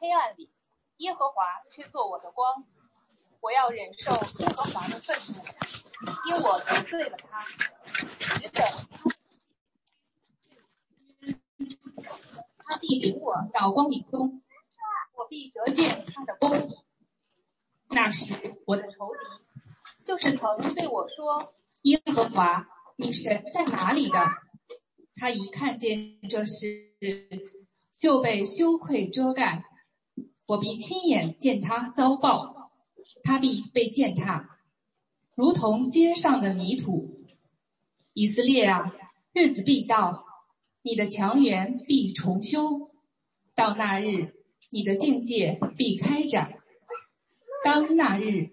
黑暗里，耶和华却做我的光。我要忍受。耶和华的愤怒，因我得罪了他。只等他必领我到光明中，我必得见他的光。那时，我的仇敌。就是曾对我说：“耶和华，你神在哪里的？”他一看见这事，就被羞愧遮盖。我必亲眼见他遭报，他必被践踏，如同街上的泥土。以色列啊，日子必到，你的强援必重修。到那日，你的境界必开展。当那日，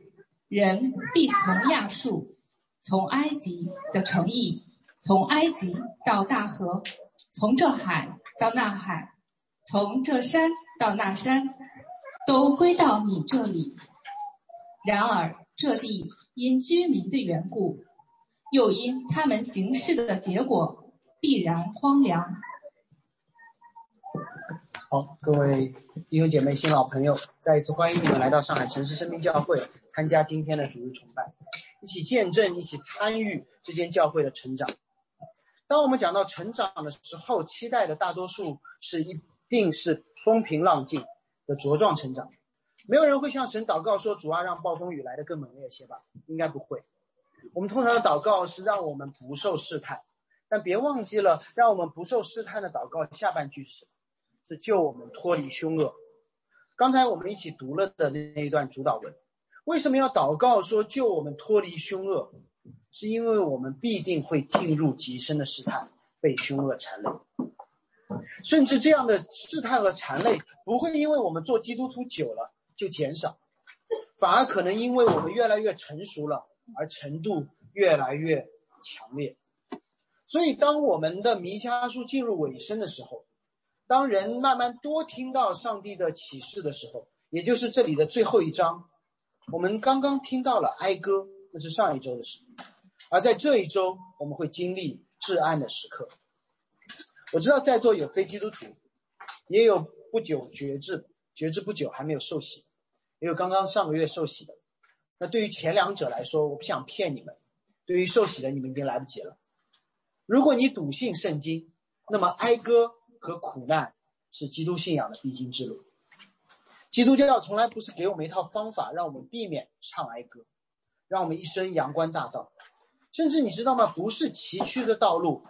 人必从亚述，从埃及的城邑。从埃及到大河，从这海到那海，从这山到那山，都归到你这里。然而这地因居民的缘故，又因他们行事的结果，必然荒凉。好，各位弟兄姐妹、新老朋友，再一次欢迎你们来到上海城市生命教会，参加今天的主日崇拜，一起见证、一起参与这间教会的成长。当我们讲到成长的时候，期待的大多数是一定是风平浪静的茁壮成长。没有人会向神祷告说：“主啊，让暴风雨来得更猛烈些吧。”应该不会。我们通常的祷告是让我们不受试探，但别忘记了，让我们不受试探的祷告下半句是什么：是救我们脱离凶恶。刚才我们一起读了的那一段主导文，为什么要祷告说救我们脱离凶恶？是因为我们必定会进入极深的试探，被凶恶缠累，甚至这样的试探和缠累不会因为我们做基督徒久了就减少，反而可能因为我们越来越成熟了而程度越来越强烈。所以，当我们的弥迦书进入尾声的时候，当人慢慢多听到上帝的启示的时候，也就是这里的最后一章，我们刚刚听到了哀歌，那是上一周的事。而在这一周，我们会经历至暗的时刻。我知道在座有非基督徒，也有不久觉志、觉志不久还没有受洗，也有刚刚上个月受洗的。那对于前两者来说，我不想骗你们；对于受洗的，你们已经来不及了。如果你笃信圣经，那么哀歌和苦难是基督信仰的必经之路。基督教从来不是给我们一套方法，让我们避免唱哀歌，让我们一生阳关大道。甚至你知道吗？不是崎岖的道路，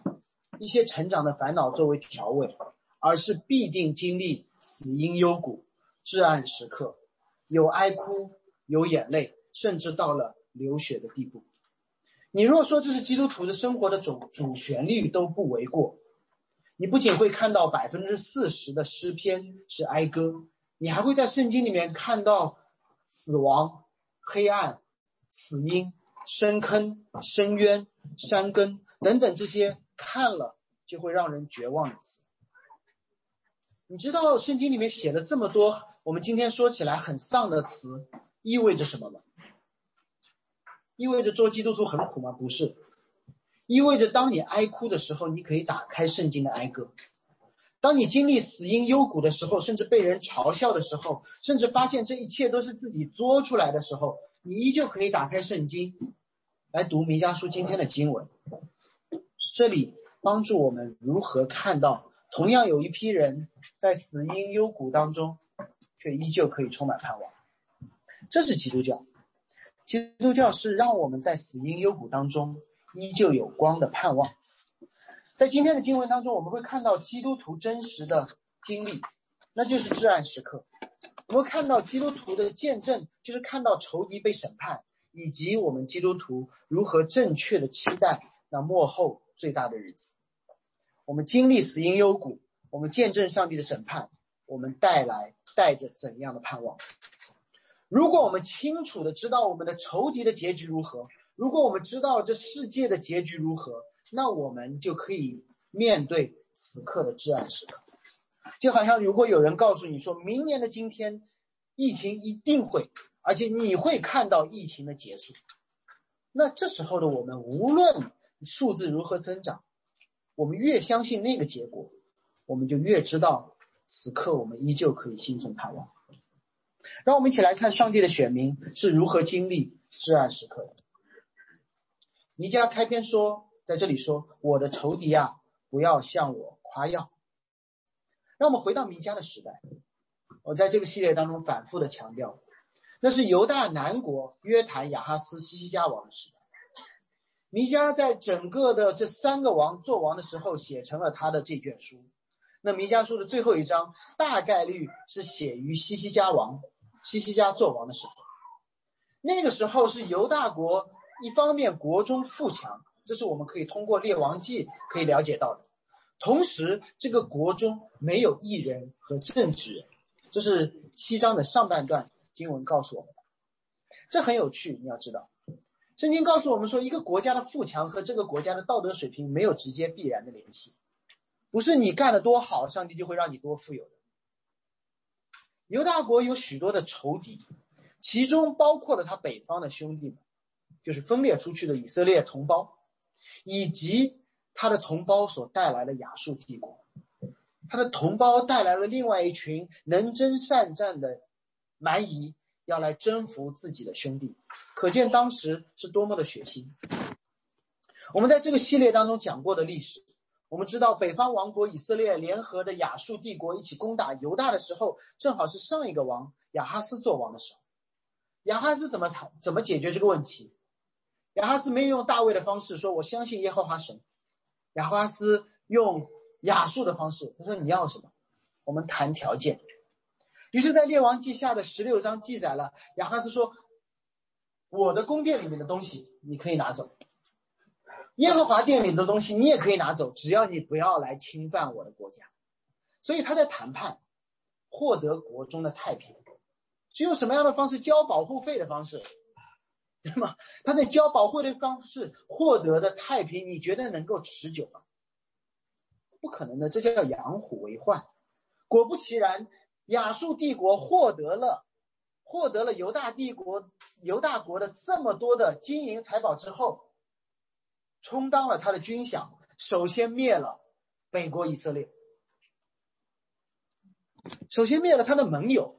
一些成长的烦恼作为调味，而是必定经历死因幽谷、至暗时刻，有哀哭，有眼泪，甚至到了流血的地步。你若说这是基督徒的生活的主主旋律，都不为过。你不仅会看到百分之四十的诗篇是哀歌，你还会在圣经里面看到死亡、黑暗、死因。深坑、深渊、山根等等这些看了就会让人绝望的词。你知道圣经里面写了这么多，我们今天说起来很丧的词，意味着什么吗？意味着做基督徒很苦吗？不是，意味着当你哀哭的时候，你可以打开圣经的哀歌；当你经历死因幽谷的时候，甚至被人嘲笑的时候，甚至发现这一切都是自己作出来的时候，你依旧可以打开圣经。来读弥迦书今天的经文，这里帮助我们如何看到，同样有一批人在死因幽谷当中，却依旧可以充满盼望。这是基督教，基督教是让我们在死因幽谷当中依旧有光的盼望。在今天的经文当中，我们会看到基督徒真实的经历，那就是至暗时刻。我们看到基督徒的见证，就是看到仇敌被审判。以及我们基督徒如何正确的期待那幕后最大的日子，我们经历死因幽谷，我们见证上帝的审判，我们带来带着怎样的盼望？如果我们清楚的知道我们的仇敌的结局如何，如果我们知道这世界的结局如何，那我们就可以面对此刻的至暗时刻。就好像如果有人告诉你说，明年的今天，疫情一定会。而且你会看到疫情的结束，那这时候的我们，无论数字如何增长，我们越相信那个结果，我们就越知道此刻我们依旧可以心存盼望。让我们一起来看上帝的选民是如何经历至暗时刻的。弥迦开篇说，在这里说：“我的仇敌啊，不要向我夸耀。”让我们回到弥迦的时代。我在这个系列当中反复的强调，那是犹大南国约坦、雅哈斯、西西家王的时代。弥迦在整个的这三个王做王的时候，写成了他的这卷书。那弥迦书的最后一章，大概率是写于西西家王、西西家做王的时候。那个时候是犹大国一方面国中富强，这是我们可以通过列王记可以了解到的。同时，这个国中没有艺人和正直人，这是七章的上半段经文告诉我们的。这很有趣，你要知道。圣经告诉我们说，一个国家的富强和这个国家的道德水平没有直接必然的联系，不是你干得多好，上帝就会让你多富有的。犹大国有许多的仇敌，其中包括了他北方的兄弟们，就是分裂出去的以色列同胞，以及他的同胞所带来的亚述帝国，他的同胞带来了另外一群能征善战的蛮夷。要来征服自己的兄弟，可见当时是多么的血腥。我们在这个系列当中讲过的历史，我们知道北方王国以色列联合的亚述帝国一起攻打犹大的时候，正好是上一个王亚哈斯做王的时候。亚哈斯怎么谈怎么解决这个问题？亚哈斯没有用大卫的方式说我相信耶和华神，亚哈斯用亚述的方式，他说你要什么？我们谈条件。于是，在列王记下的十六章记载了亚哈斯说：“我的宫殿里面的东西你可以拿走，耶和华殿里的东西你也可以拿走，只要你不要来侵犯我的国家。”所以他在谈判，获得国中的太平，是用什么样的方式交保护费的方式？那么他在交保护的方式获得的太平，你觉得能够持久吗？不可能的，这叫养虎为患。果不其然。亚述帝国获得了获得了犹大帝国犹大国的这么多的金银财宝之后，充当了他的军饷，首先灭了北国以色列，首先灭了他的盟友。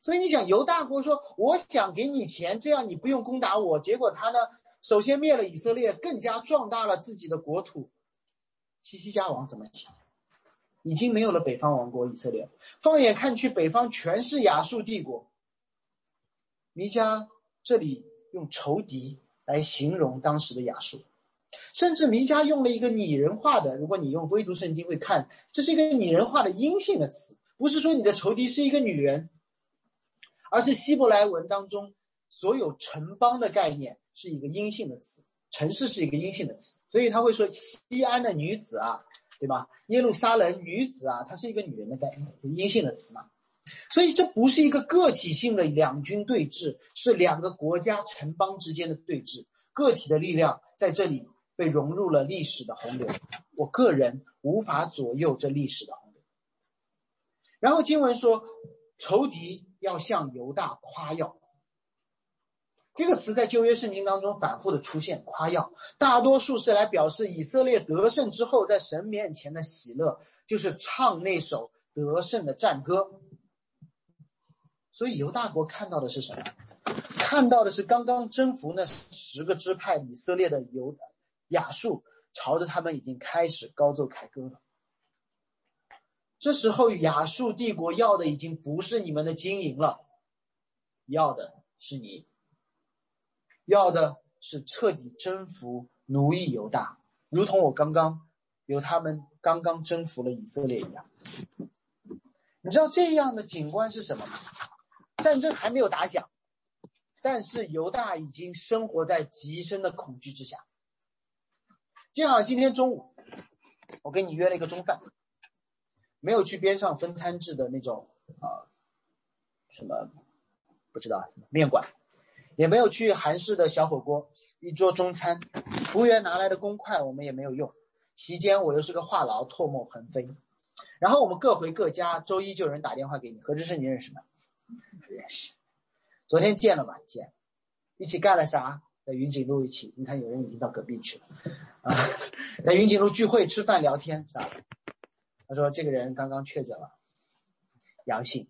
所以你想，犹大国说我想给你钱，这样你不用攻打我。结果他呢，首先灭了以色列，更加壮大了自己的国土。西西家王怎么想？已经没有了北方王国以色列，放眼看去，北方全是亚述帝国。弥迦这里用仇敌来形容当时的亚述，甚至弥迦用了一个拟人化的，如果你用微读圣经会看，这是一个拟人化的阴性的词，不是说你的仇敌是一个女人，而是希伯来文当中所有城邦的概念是一个阴性的词，城市是一个阴性的词，所以他会说西安的女子啊。对吧？耶路撒冷女子啊，她是一个女人的概念，阴性的词嘛。所以这不是一个个体性的两军对峙，是两个国家城邦之间的对峙。个体的力量在这里被融入了历史的洪流，我个人无法左右这历史的洪流。然后经文说，仇敌要向犹大夸耀。这个词在旧约圣经当中反复的出现，夸耀，大多数是来表示以色列得胜之后在神面前的喜乐，就是唱那首得胜的战歌。所以犹大国看到的是什么？看到的是刚刚征服那十个支派以色列的犹亚述，朝着他们已经开始高奏凯歌了。这时候亚述帝国要的已经不是你们的金银了，要的是你。要的是彻底征服奴役犹大，如同我刚刚由他们刚刚征服了以色列一样。你知道这样的景观是什么吗？战争还没有打响，但是犹大已经生活在极深的恐惧之下。就好今天中午，我跟你约了一个中饭，没有去边上分餐制的那种啊，什么不知道面馆。也没有去韩式的小火锅，一桌中餐，服务员拿来的公筷我们也没有用。期间我又是个话痨，唾沫横飞。然后我们各回各家，周一就有人打电话给你。何志胜，你认识吗？不认识。昨天见了吗？见。一起干了啥？在云锦路一起。你看有人已经到隔壁去了。啊，在云锦路聚会吃饭聊天咋了？他说这个人刚刚确诊了，阳性，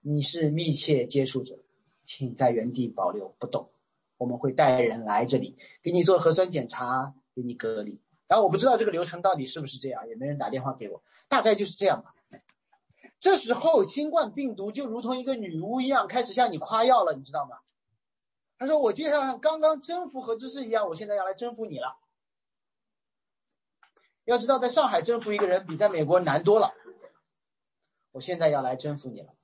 你是密切接触者，请在原地保留不动。我们会带人来这里给你做核酸检查，给你隔离。然后我不知道这个流程到底是不是这样，也没人打电话给我，大概就是这样吧。这时候新冠病毒就如同一个女巫一样，开始向你夸耀了，你知道吗？他说：“我就像刚刚征服何知识一样，我现在要来征服你了。要知道，在上海征服一个人比在美国难多了。我现在要来征服你了。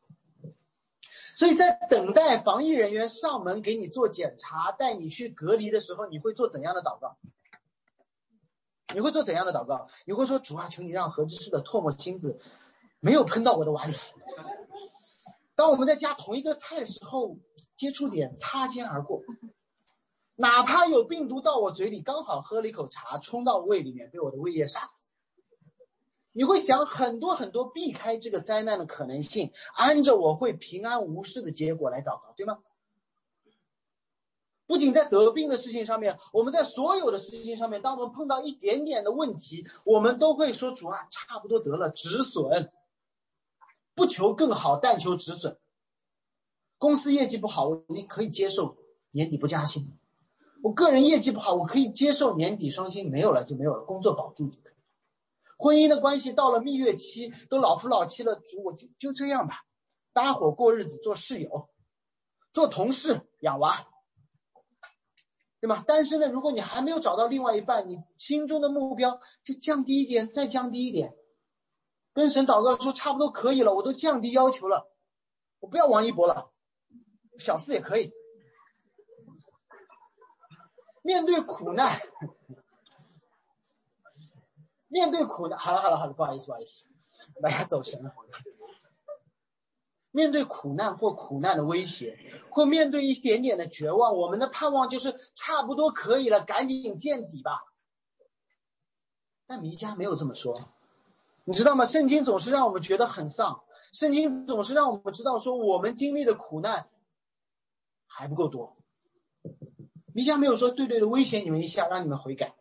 所以在等待防疫人员上门给你做检查、带你去隔离的时候，你会做怎样的祷告？你会做怎样的祷告？你会说：主啊，求你让何知识的唾沫星子没有喷到我的碗里。当我们在加同一个菜的时候。”接触点擦肩而过，哪怕有病毒到我嘴里，刚好喝了一口茶冲到胃里面，被我的胃液杀死。你会想很多很多避开这个灾难的可能性，按着我会平安无事的结果来祷告，对吗？不仅在得病的事情上面，我们在所有的事情上面，当我们碰到一点点的问题，我们都会说主啊，差不多得了，止损，不求更好，但求止损。公司业绩不好，你可以接受年底不加薪；我个人业绩不好，我可以接受年底双薪没有了就没有了，工作保住就可以。婚姻的关系到了蜜月期，都老夫老妻了，主我就就这样吧，搭伙过日子，做室友，做同事，养娃，对吧？单身的，如果你还没有找到另外一半，你心中的目标就降低一点，再降低一点，跟神祷告说差不多可以了，我都降低要求了，我不要王一博了。小四也可以。面对苦难，面对苦难，好了好了好了，不好意思不好意思，大家走神了。面对苦难或苦难的威胁，或面对一点点的绝望，我们的盼望就是差不多可以了，赶紧见底吧。但弥迦没有这么说，你知道吗？圣经总是让我们觉得很丧，圣经总是让我们知道说我们经历的苦难。还不够多，弥迦没有说对对的威胁你们一下，让你们悔改。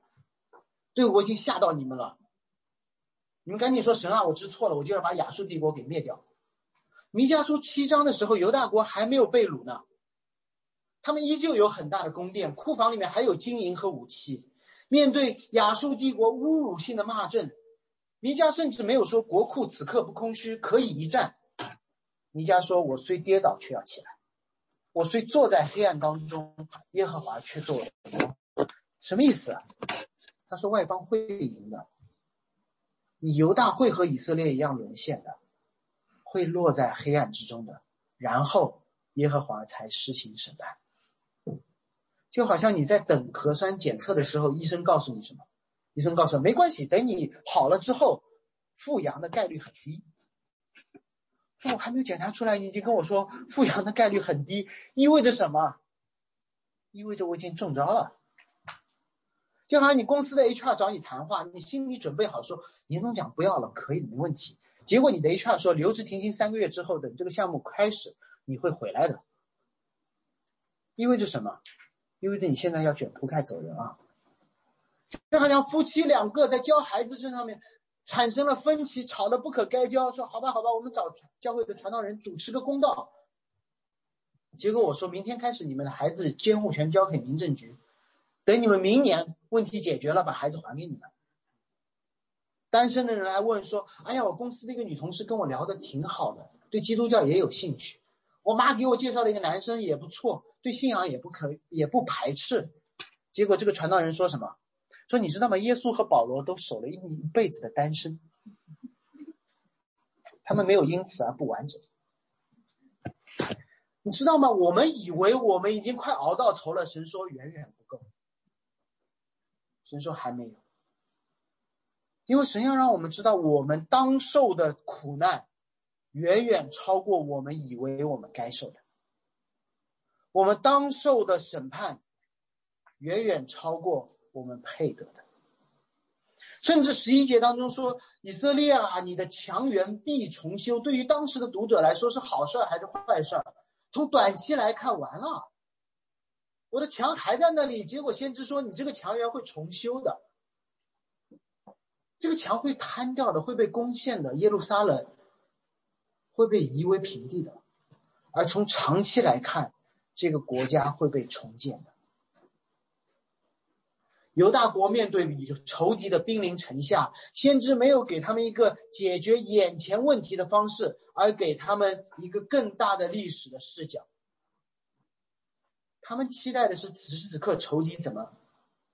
对我已经吓到你们了，你们赶紧说神啊，我知错了，我就要把亚述帝国给灭掉。弥迦书七章的时候，犹大国还没有被掳呢，他们依旧有很大的宫殿，库房里面还有金银和武器。面对亚述帝国侮辱性的骂阵，弥迦甚至没有说国库此刻不空虚，可以一战。弥迦说：“我虽跌倒，却要起来。”我虽坐在黑暗当中，耶和华却做了。什么意思啊？他说外邦会赢的，你犹大会和以色列一样沦陷的，会落在黑暗之中的。然后耶和华才施行审判。就好像你在等核酸检测的时候，医生告诉你什么？医生告诉没关系，等你好了之后，复阳的概率很低。说我还没有检查出来，你就跟我说复阳的概率很低，意味着什么？意味着我已经中招了。就好像你公司的 HR 找你谈话，你心里准备好说年终奖不要了，可以，没问题。结果你的 HR 说留职停薪三个月之后，等这个项目开始，你会回来的。意味着什么？意味着你现在要卷铺盖走人啊！就好像夫妻两个在教孩子身上面。产生了分歧，吵得不可开交。说好吧，好吧，我们找教会的传道人主持个公道。结果我说明天开始，你们的孩子监护权交给民政局，等你们明年问题解决了，把孩子还给你们。单身的人来问说：“哎呀，我公司的一个女同事跟我聊的挺好的，对基督教也有兴趣。我妈给我介绍了一个男生也不错，对信仰也不可也不排斥。”结果这个传道人说什么？说你知道吗？耶稣和保罗都守了一一辈子的单身，他们没有因此而不完整。你知道吗？我们以为我们已经快熬到头了，神说远远。神说还没有，因为神要让我们知道，我们当受的苦难远远超过我们以为我们该受的，我们当受的审判远远超过。我们配得的，甚至十一节当中说：“以色列啊，你的强援必重修。”对于当时的读者来说，是好事还是坏事？从短期来看，完了，我的墙还在那里。结果先知说：“你这个墙垣会重修的，这个墙会坍掉的，会被攻陷的。耶路撒冷会被夷为平地的，而从长期来看，这个国家会被重建的。犹大国面对仇敌的兵临城下，先知没有给他们一个解决眼前问题的方式，而给他们一个更大的历史的视角。他们期待的是此时此刻仇敌怎么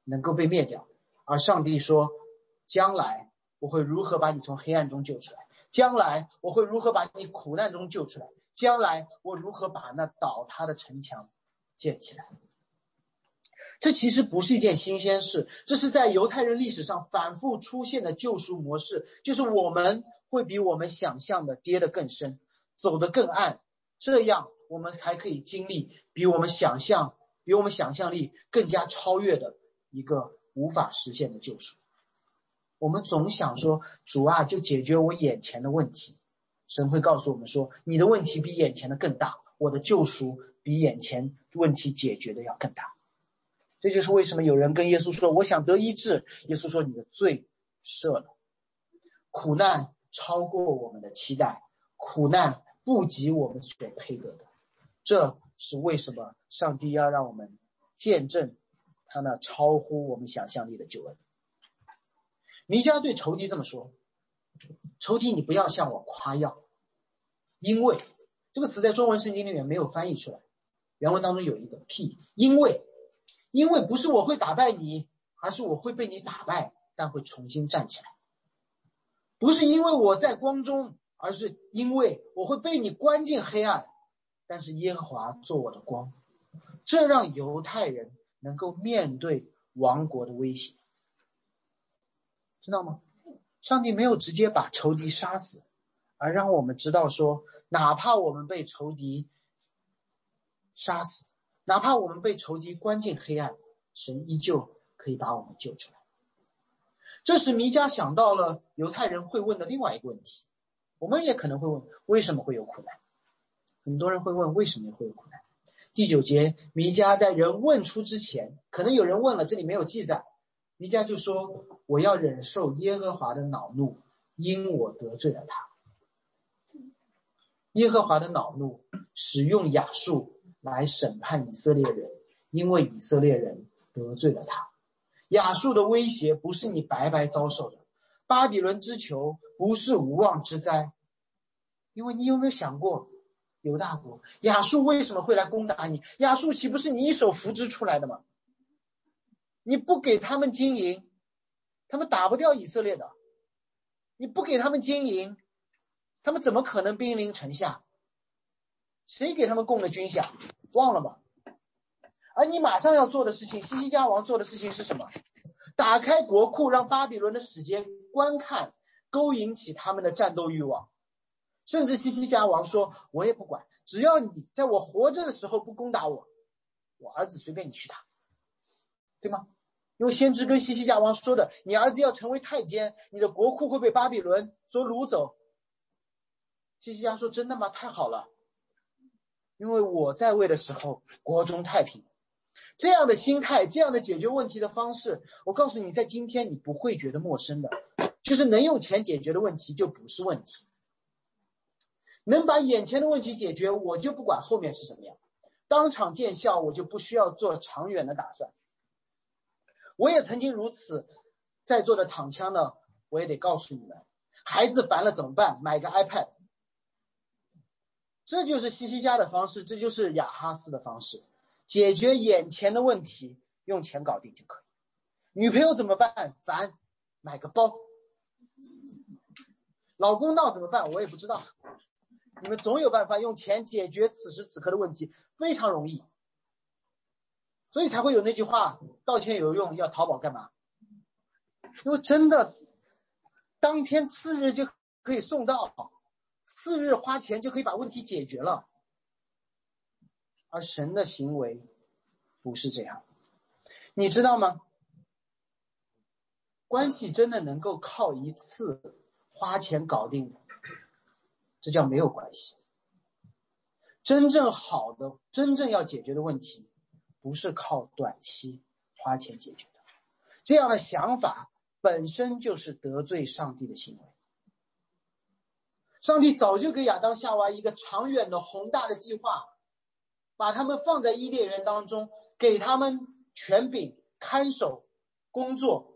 能够被灭掉，而上帝说：“将来我会如何把你从黑暗中救出来？将来我会如何把你苦难中救出来？将来我如何把那倒塌的城墙建起来？”这其实不是一件新鲜事，这是在犹太人历史上反复出现的救赎模式，就是我们会比我们想象的跌得更深，走得更暗，这样我们还可以经历比我们想象、比我们想象力更加超越的一个无法实现的救赎。我们总想说，主啊，就解决我眼前的问题，神会告诉我们说，你的问题比眼前的更大，我的救赎比眼前问题解决的要更大。这就是为什么有人跟耶稣说：“我想得医治。”耶稣说：“你的罪赦了。”苦难超过我们的期待，苦难不及我们所配得的。这是为什么上帝要让我们见证他那超乎我们想象力的救恩。弥迦对仇敌这么说：“仇敌，你不要向我夸耀，因为这个词在中文圣经里面没有翻译出来，原文当中有一个 p，因为。”因为不是我会打败你，而是我会被你打败，但会重新站起来。不是因为我在光中，而是因为我会被你关进黑暗，但是耶和华做我的光，这让犹太人能够面对亡国的威胁，知道吗？上帝没有直接把仇敌杀死，而让我们知道说，哪怕我们被仇敌杀死。哪怕我们被仇敌关进黑暗，神依旧可以把我们救出来。这时，弥迦想到了犹太人会问的另外一个问题：我们也可能会问，为什么会有苦难？很多人会问，为什么会有苦难？第九节，弥迦在人问出之前，可能有人问了，这里没有记载。弥迦就说：“我要忍受耶和华的恼怒，因我得罪了他。”耶和华的恼怒使用亚述。来审判以色列人，因为以色列人得罪了他。亚述的威胁不是你白白遭受的，巴比伦之囚不是无妄之灾。因为你有没有想过，犹大国亚述为什么会来攻打你？亚述岂不是你一手扶植出来的吗？你不给他们经营，他们打不掉以色列的。你不给他们经营，他们怎么可能兵临城下？谁给他们供的军饷？忘了吗？而你马上要做的事情，西西家王做的事情是什么？打开国库，让巴比伦的使节观看，勾引起他们的战斗欲望。甚至西西家王说：“我也不管，只要你在我活着的时候不攻打我，我儿子随便你去打，对吗？”因为先知跟西西家王说的：“你儿子要成为太监，你的国库会被巴比伦所掳走。”西西家说：“真的吗？太好了。”因为我在位的时候，国中太平，这样的心态，这样的解决问题的方式，我告诉你，在今天你不会觉得陌生的，就是能用钱解决的问题就不是问题，能把眼前的问题解决，我就不管后面是什么样，当场见效，我就不需要做长远的打算。我也曾经如此，在座的躺枪呢，我也得告诉你们，孩子烦了怎么办？买个 iPad。这就是西西家的方式，这就是雅哈斯的方式，解决眼前的问题，用钱搞定就可以。女朋友怎么办？咱买个包。老公闹怎么办？我也不知道。你们总有办法用钱解决此时此刻的问题，非常容易。所以才会有那句话：道歉有用，要淘宝干嘛？因为真的，当天次日就可以送到。次日花钱就可以把问题解决了，而神的行为不是这样，你知道吗？关系真的能够靠一次花钱搞定，这叫没有关系。真正好的、真正要解决的问题，不是靠短期花钱解决的。这样的想法本身就是得罪上帝的行为。上帝早就给亚当夏娃一个长远的宏大的计划，把他们放在伊甸园当中，给他们权柄、看守、工作，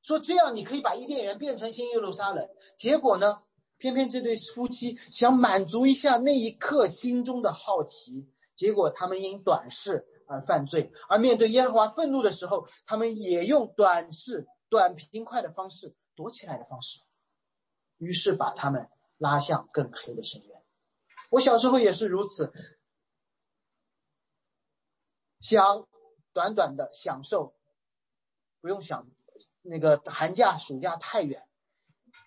说这样你可以把伊甸园变成新耶路撒冷。结果呢，偏偏这对夫妻想满足一下那一刻心中的好奇，结果他们因短视而犯罪，而面对耶和华愤怒的时候，他们也用短视、短平快的方式躲起来的方式。于是把他们拉向更黑的深渊。我小时候也是如此，想短短的享受，不用想那个寒假暑假太远，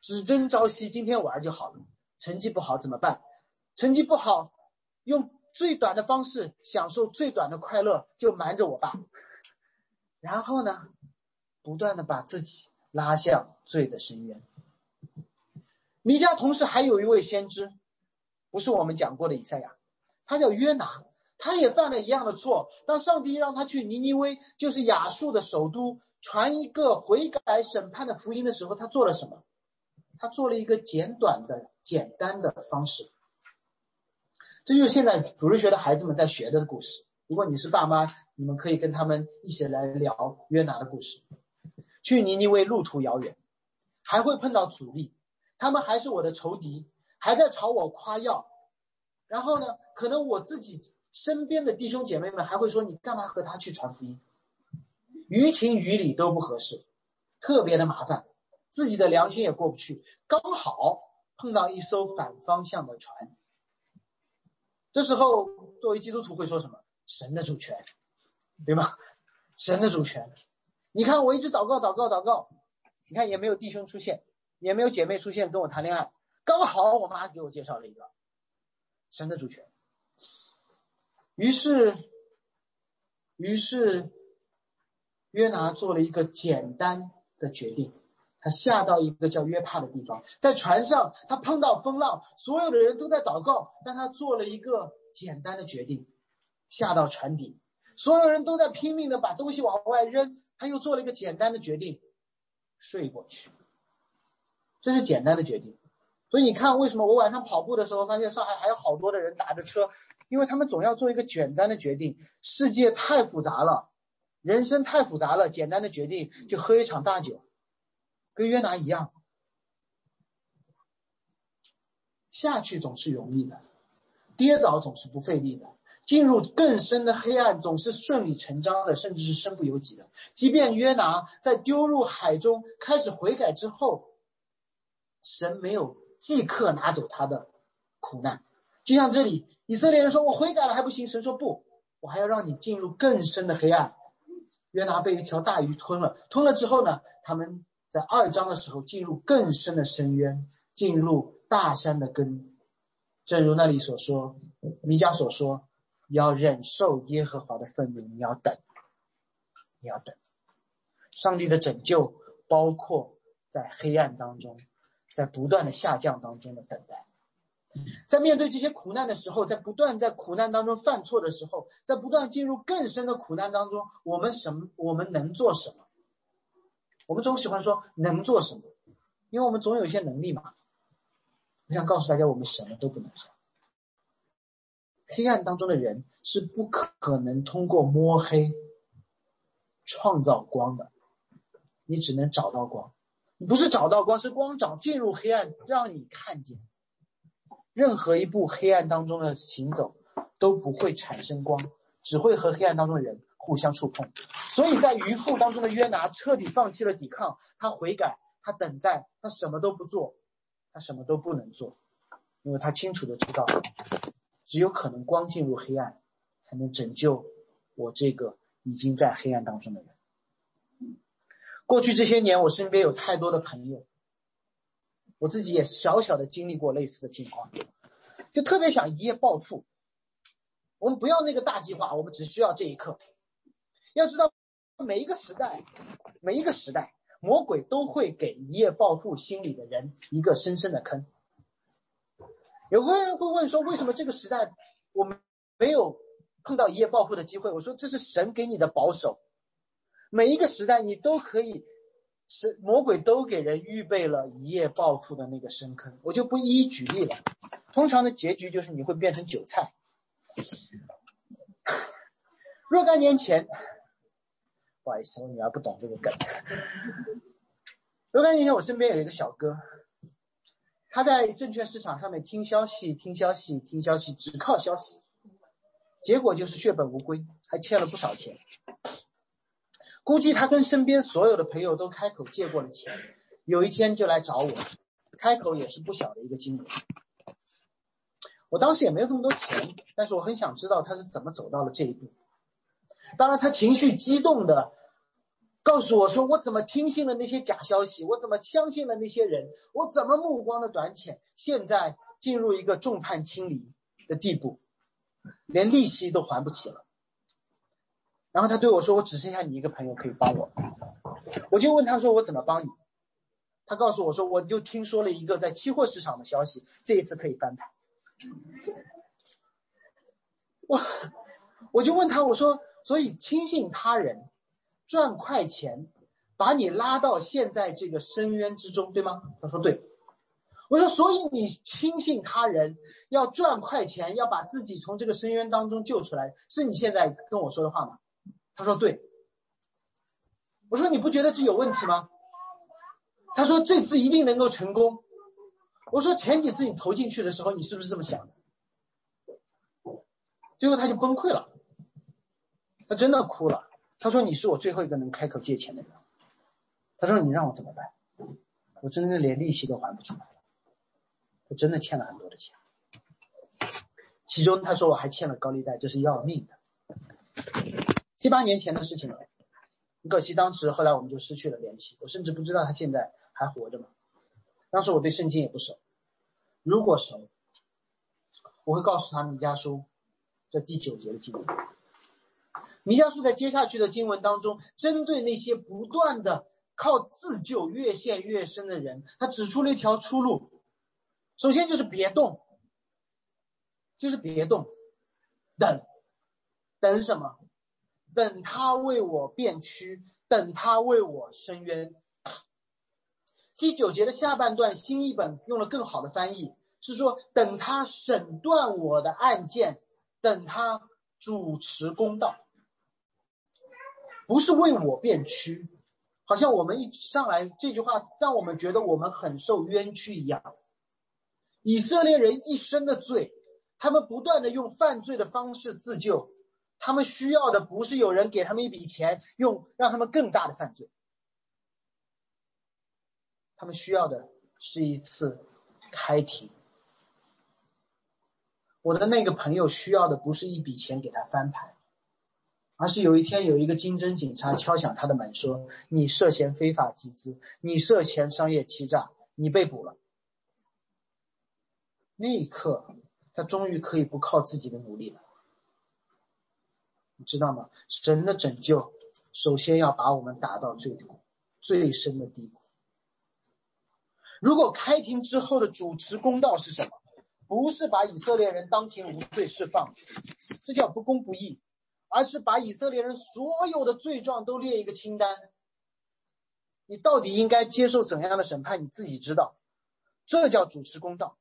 只争朝夕，今天玩就好了。成绩不好怎么办？成绩不好，用最短的方式享受最短的快乐，就瞒着我爸。然后呢，不断的把自己拉向罪的深渊。弥迦同时还有一位先知，不是我们讲过的以赛亚，他叫约拿，他也犯了一样的错。当上帝让他去尼尼微，就是亚述的首都，传一个悔改审判的福音的时候，他做了什么？他做了一个简短的、简单的方式。这就是现在主日学的孩子们在学的故事。如果你是爸妈，你们可以跟他们一起来聊约拿的故事。去尼尼微路途遥远，还会碰到阻力。他们还是我的仇敌，还在朝我夸耀，然后呢，可能我自己身边的弟兄姐妹们还会说：“你干嘛和他去传福音？”于情于理都不合适，特别的麻烦，自己的良心也过不去。刚好碰到一艘反方向的船，这时候作为基督徒会说什么？神的主权，对吗？神的主权。你看我一直祷告祷告祷告，你看也没有弟兄出现。也没有姐妹出现跟我谈恋爱，刚好我妈给我介绍了一个神的主权。于是，于是约拿做了一个简单的决定，他下到一个叫约帕的地方，在船上他碰到风浪，所有的人都在祷告，但他做了一个简单的决定，下到船底，所有人都在拼命的把东西往外扔，他又做了一个简单的决定，睡过去。这是简单的决定，所以你看，为什么我晚上跑步的时候发现上海还有好多的人打着车，因为他们总要做一个简单的决定。世界太复杂了，人生太复杂了，简单的决定就喝一场大酒，跟约拿一样，下去总是容易的，跌倒总是不费力的，进入更深的黑暗总是顺理成章的，甚至是身不由己的。即便约拿在丢入海中开始悔改之后。神没有即刻拿走他的苦难，就像这里以色列人说：“我悔改了还不行。”神说：“不，我还要让你进入更深的黑暗。”约拿被一条大鱼吞了，吞了之后呢？他们在二章的时候进入更深的深渊，进入大山的根。正如那里所说，米迦所说：“要忍受耶和华的愤怒，你要等，你要等。”上帝的拯救包括在黑暗当中。在不断的下降当中的等待，在面对这些苦难的时候，在不断在苦难当中犯错的时候，在不断进入更深的苦难当中，我们什么？我们能做什么？我们总喜欢说能做什么，因为我们总有一些能力嘛。我想告诉大家，我们什么都不能做。黑暗当中的人是不可能通过摸黑创造光的，你只能找到光。不是找到光，是光找进入黑暗，让你看见。任何一步黑暗当中的行走都不会产生光，只会和黑暗当中的人互相触碰。所以在鱼腹当中的约拿彻底放弃了抵抗，他悔改，他等待，他什么都不做，他什么都不能做，因为他清楚的知道，只有可能光进入黑暗，才能拯救我这个已经在黑暗当中的人。过去这些年，我身边有太多的朋友，我自己也小小的经历过类似的境况，就特别想一夜暴富。我们不要那个大计划，我们只需要这一刻。要知道，每一个时代，每一个时代，魔鬼都会给一夜暴富心理的人一个深深的坑。有个人会问说，为什么这个时代我们没有碰到一夜暴富的机会？我说，这是神给你的保守。每一个时代，你都可以是魔鬼都给人预备了一夜暴富的那个深坑，我就不一一举例了。通常的结局就是你会变成韭菜。若干年前，不好意思，我女儿不懂这个梗。若干年前，我身边有一个小哥，他在证券市场上面听消息、听消息、听消息，只靠消息，结果就是血本无归，还欠了不少钱。估计他跟身边所有的朋友都开口借过了钱，有一天就来找我，开口也是不小的一个金额。我当时也没有这么多钱，但是我很想知道他是怎么走到了这一步。当然，他情绪激动的告诉我说：“我怎么听信了那些假消息？我怎么相信了那些人？我怎么目光的短浅？现在进入一个众叛亲离的地步，连利息都还不起了。”然后他对我说：“我只剩下你一个朋友可以帮我。”我就问他说：“我怎么帮你？”他告诉我说：“我就听说了一个在期货市场的消息，这一次可以翻盘。”我我就问他，我说，所以轻信他人，赚快钱，把你拉到现在这个深渊之中，对吗？他说对。我说，所以你轻信他人，要赚快钱，要把自己从这个深渊当中救出来，是你现在跟我说的话吗？他说对。我说你不觉得这有问题吗？他说这次一定能够成功。我说前几次你投进去的时候，你是不是这么想的？最后他就崩溃了，他真的哭了。他说：“你是我最后一个能开口借钱的人。”他说：“你让我怎么办？我真的连利息都还不出来了。他真的欠了很多的钱，其中他说我还欠了高利贷，这是要命的。七八年前的事情了，很可惜，当时后来我们就失去了联系。我甚至不知道他现在还活着吗？当时我对圣经也不熟，如果熟，我会告诉他弥迦书这第九节的经文。弥迦书在接下去的经文当中，针对那些不断的靠自救越陷越深的人，他指出了一条出路。首先就是别动，就是别动，等，等什么？等他为我变屈，等他为我伸冤。第九节的下半段，新译本用了更好的翻译，是说等他审断我的案件，等他主持公道，不是为我辩屈，好像我们一上来这句话让我们觉得我们很受冤屈一样。以色列人一生的罪，他们不断的用犯罪的方式自救，他们需要的不是有人给他们一笔钱，用让他们更大的犯罪。他们需要的是一次开庭。我的那个朋友需要的不是一笔钱给他翻盘，而是有一天有一个金针警察敲响他的门，说：“你涉嫌非法集资，你涉嫌商业欺诈，你被捕了。”那一刻，他终于可以不靠自己的努力了。你知道吗？神的拯救，首先要把我们打到最低、最深的地步。如果开庭之后的主持公道是什么？不是把以色列人当庭无罪释放，这叫不公不义，而是把以色列人所有的罪状都列一个清单。你到底应该接受怎样的审判？你自己知道，这叫主持公道。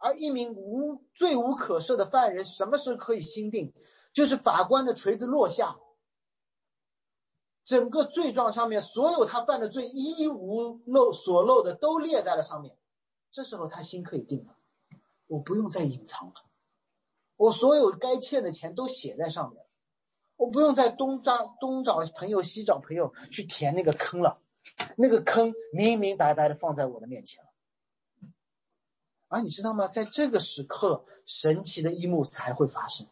而一名无罪无可赦的犯人，什么时候可以心定？就是法官的锤子落下。整个罪状上面，所有他犯的罪一无漏所漏的都列在了上面。这时候他心可以定了，我不用再隐藏了，我所有该欠的钱都写在上面，我不用再东找东找朋友西找朋友去填那个坑了，那个坑明明白白的放在我的面前了。而你知道吗？在这个时刻，神奇的一幕才会发生。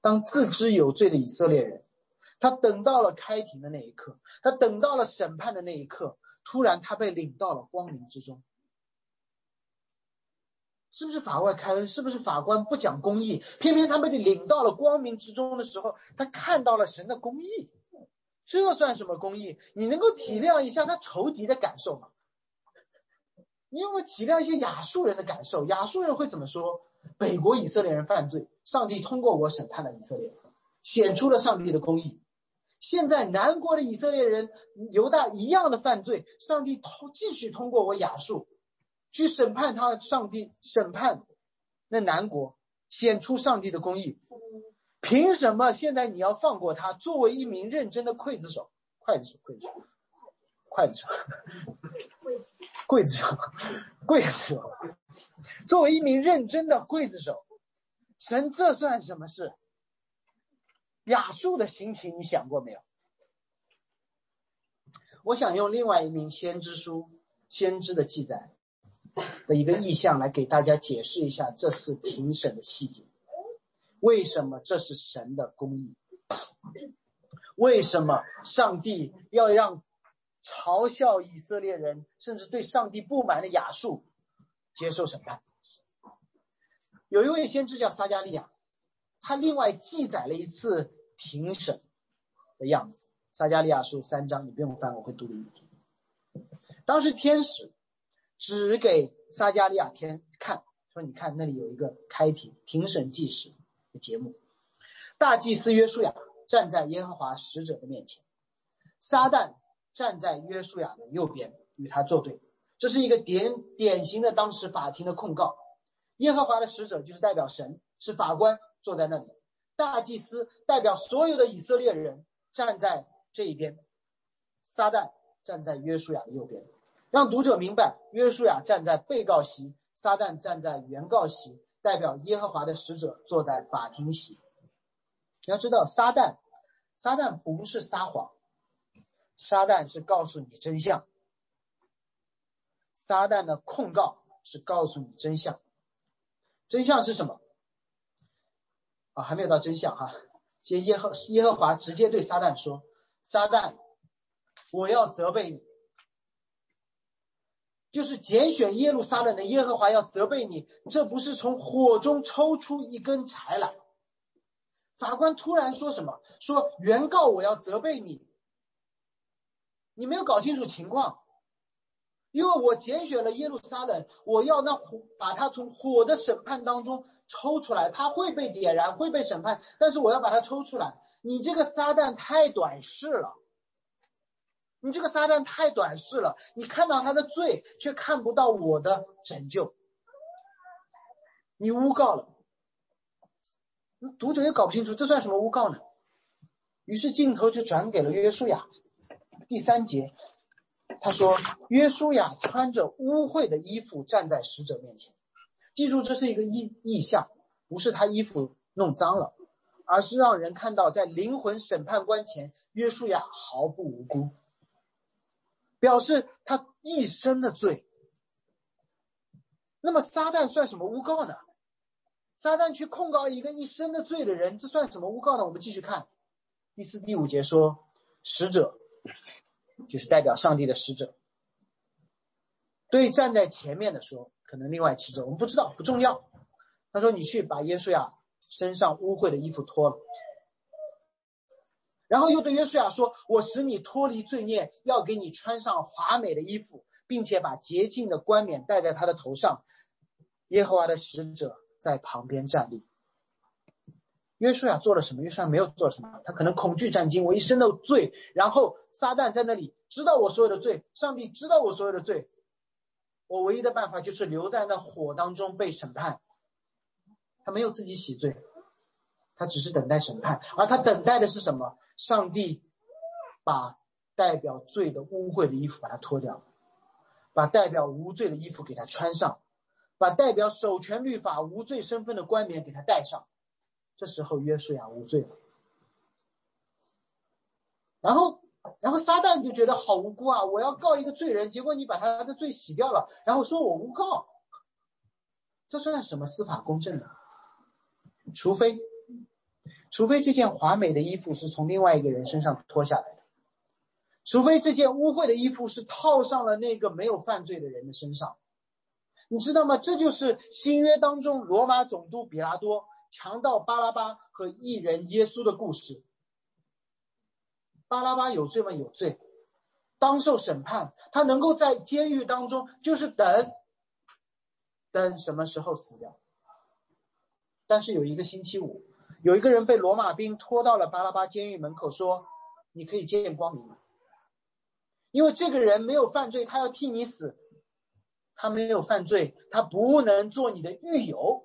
当自知有罪的以色列人。他等到了开庭的那一刻，他等到了审判的那一刻，突然他被领到了光明之中。是不是法外开恩？是不是法官不讲公义？偏偏他被领到了光明之中的时候，他看到了神的公义。这算什么公义？你能够体谅一下他仇敌的感受吗？你有没有体谅一些亚述人的感受？亚述人会怎么说？北国以色列人犯罪，上帝通过我审判了以色列，显出了上帝的公义。现在南国的以色列人犹大一样的犯罪，上帝通继续通过我亚述去审判他，上帝审判那南国，显出上帝的公义。凭什么现在你要放过他？作为一名认真的刽子手，刽子手，刽子手，刽子手，刽子手，刽子手，作为一名认真的刽子手，神这算什么事？亚述的心情你想过没有？我想用另外一名先知书先知的记载的一个意象来给大家解释一下这次庭审的细节。为什么这是神的公义？为什么上帝要让嘲笑以色列人，甚至对上帝不满的亚述接受审判？有一位先知叫撒加利亚。他另外记载了一次庭审的样子，《撒加利亚书》三章，你不用翻，我会读给你听。当时天使指给撒加利亚天看，说：“你看那里有一个开庭庭审祭时的节目，大祭司约书亚站在耶和华使者的面前，撒旦站在约书亚的右边与他作对。这是一个典典型的当时法庭的控告。耶和华的使者就是代表神，是法官。”坐在那里，大祭司代表所有的以色列人站在这一边，撒旦站在约书亚的右边，让读者明白约书亚站在被告席，撒旦站在原告席，代表耶和华的使者坐在法庭席。你要知道，撒旦，撒旦不是撒谎，撒旦是告诉你真相，撒旦的控告是告诉你真相，真相是什么？啊，还没有到真相哈。先耶和耶和华直接对撒旦说：“撒旦，我要责备你，就是拣选耶路撒冷的耶和华要责备你，这不是从火中抽出一根柴来。”法官突然说什么？说原告我要责备你，你没有搞清楚情况，因为我拣选了耶路撒冷，我要那火把它从火的审判当中。抽出来，它会被点燃，会被审判，但是我要把它抽出来。你这个撒旦太短视了，你这个撒旦太短视了。你看到他的罪，却看不到我的拯救。你诬告了，读者也搞不清楚这算什么诬告呢？于是镜头就转给了约书亚。第三节，他说：“约书亚穿着污秽的衣服站在使者面前。”记住，这是一个意意象，不是他衣服弄脏了，而是让人看到在灵魂审判官前，约书亚毫不无辜，表示他一生的罪。那么撒旦算什么诬告呢？撒旦去控告一个一生的罪的人，这算什么诬告呢？我们继续看第四、第五节说，使者就是代表上帝的使者，对站在前面的说。可能另外其中我们不知道，不重要。他说：“你去把耶稣呀身上污秽的衣服脱了。”然后又对约书亚说：“我使你脱离罪孽，要给你穿上华美的衣服，并且把洁净的冠冕戴在他的头上。”耶和华的使者在旁边站立。约书亚做了什么？约书亚没有做什么，他可能恐惧战惊，我一身的罪。然后撒旦在那里知道我所有的罪，上帝知道我所有的罪。我唯一的办法就是留在那火当中被审判，他没有自己洗罪，他只是等待审判，而他等待的是什么？上帝把代表罪的污秽的衣服把它脱掉，把代表无罪的衣服给他穿上，把代表守全律法无罪身份的冠冕给他戴上。这时候约书亚无罪了，然后。然后撒旦就觉得好无辜啊！我要告一个罪人，结果你把他的罪洗掉了，然后说我诬告，这算什么司法公正呢？除非，除非这件华美的衣服是从另外一个人身上脱下来的，除非这件污秽的衣服是套上了那个没有犯罪的人的身上，你知道吗？这就是新约当中罗马总督比拉多强盗巴拉巴和异人耶稣的故事。巴拉巴有罪吗？有罪，当受审判。他能够在监狱当中，就是等，等什么时候死掉。但是有一个星期五，有一个人被罗马兵拖到了巴拉巴监狱门口，说：“你可以见光明？因为这个人没有犯罪，他要替你死；他没有犯罪，他不能做你的狱友。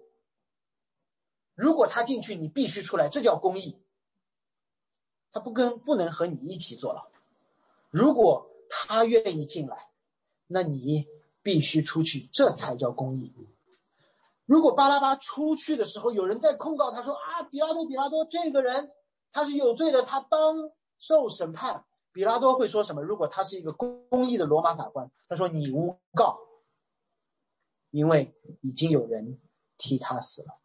如果他进去，你必须出来，这叫公义。他不跟不能和你一起坐牢。如果他愿意进来，那你必须出去，这才叫公义。如果巴拉巴出去的时候，有人在控告他说：“啊，比拉多，比拉多，这个人他是有罪的，他当受审判。”比拉多会说什么？如果他是一个公公义的罗马法官，他说：“你诬告，因为已经有人替他死了。”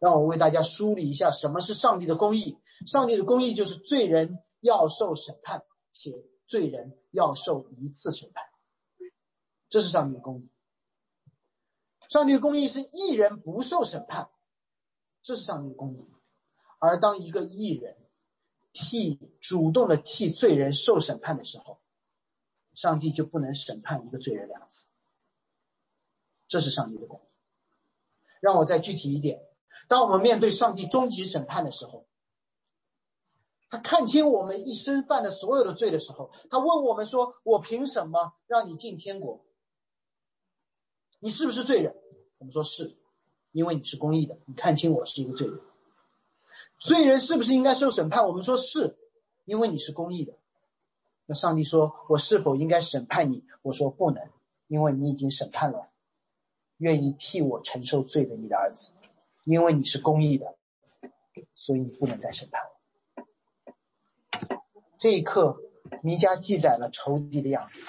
让我为大家梳理一下什么是上帝的公义。上帝的公义就是罪人要受审判，且罪人要受一次审判，这是上帝的公义。上帝的公义是艺人不受审判，这是上帝的公义。而当一个艺人替主动的替罪人受审判的时候，上帝就不能审判一个罪人两次。这是上帝的公义。让我再具体一点：当我们面对上帝终极审判的时候，他看清我们一生犯的所有的罪的时候，他问我们说：“我凭什么让你进天国？”你是不是罪人？我们说是，因为你是公义的，你看清我是一个罪人。罪人是不是应该受审判？我们说是，因为你是公义的。那上帝说：“我是否应该审判你？”我说不能，因为你已经审判了愿意替我承受罪的你的儿子，因为你是公义的，所以你不能再审判我。这一刻，弥迦记载了仇敌的样子，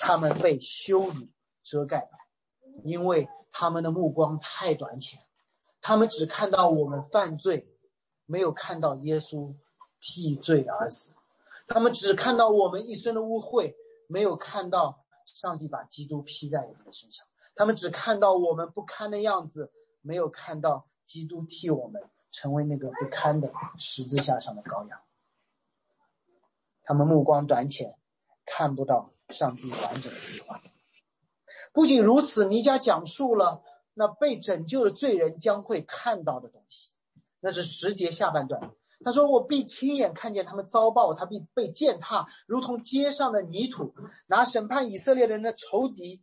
他们被羞辱遮盖了。因为他们的目光太短浅，他们只看到我们犯罪，没有看到耶稣替罪而死；他们只看到我们一生的污秽，没有看到上帝把基督披在我们的身上；他们只看到我们不堪的样子，没有看到基督替我们成为那个不堪的十字架上的羔羊。他们目光短浅，看不到上帝完整的计划。不仅如此，弥迦讲述了那被拯救的罪人将会看到的东西，那是十节下半段。他说：“我必亲眼看见他们遭报，他必被践踏，如同街上的泥土。拿审判以色列人的仇敌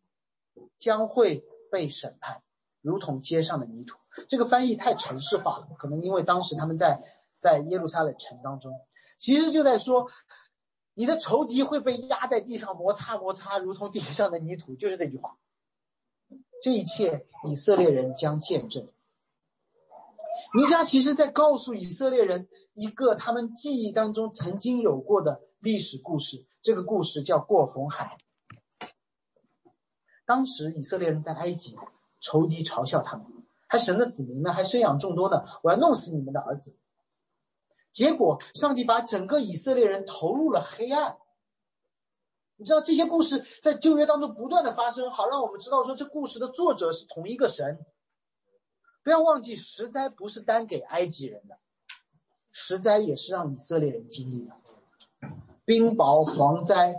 将会被审判，如同街上的泥土。”这个翻译太城市化了，可能因为当时他们在在耶路撒冷城当中，其实就在说。你的仇敌会被压在地上摩擦摩擦，如同地上的泥土，就是这句话。这一切以色列人将见证。弥迦其实在告诉以色列人一个他们记忆当中曾经有过的历史故事，这个故事叫过红海。当时以色列人在埃及，仇敌嘲笑他们，还神的子民呢，还生养众多呢，我要弄死你们的儿子。结果，上帝把整个以色列人投入了黑暗。你知道这些故事在旧约当中不断的发生，好让我们知道说这故事的作者是同一个神。不要忘记，十灾不是单给埃及人的，十灾也是让以色列人经历的。冰雹、蝗灾、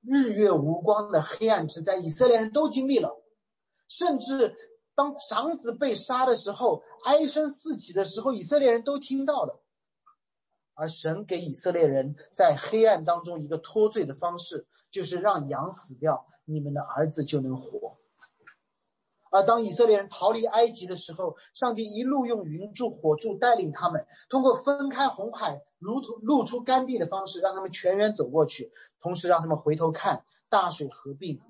日月无光的黑暗之灾，以色列人都经历了。甚至当长子被杀的时候，哀声四起的时候，以色列人都听到了。而神给以色列人在黑暗当中一个脱罪的方式，就是让羊死掉，你们的儿子就能活。而当以色列人逃离埃及的时候，上帝一路用云柱火柱带领他们，通过分开红海，如同露出干地的方式，让他们全员走过去，同时让他们回头看大水合并，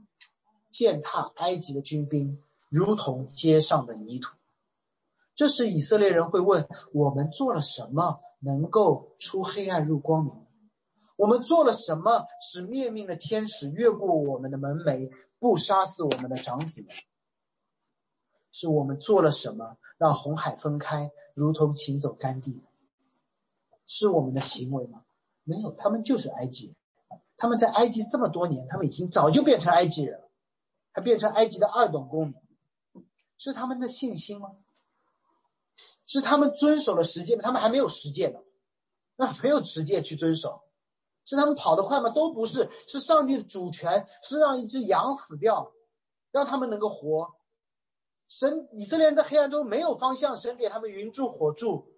践踏埃及的军兵，如同街上的泥土。这时以色列人会问：我们做了什么？能够出黑暗入光明，我们做了什么使灭命的天使越过我们的门楣，不杀死我们的长子？是我们做了什么让红海分开，如同行走干地？是我们的行为吗？没有，他们就是埃及人，他们在埃及这么多年，他们已经早就变成埃及人了，还变成埃及的二等公民，是他们的信心吗？是他们遵守了十诫吗？他们还没有十诫呢，那没有十诫去遵守，是他们跑得快吗？都不是，是上帝的主权，是让一只羊死掉，让他们能够活。神以色列人在黑暗中没有方向，神给他们云柱火柱，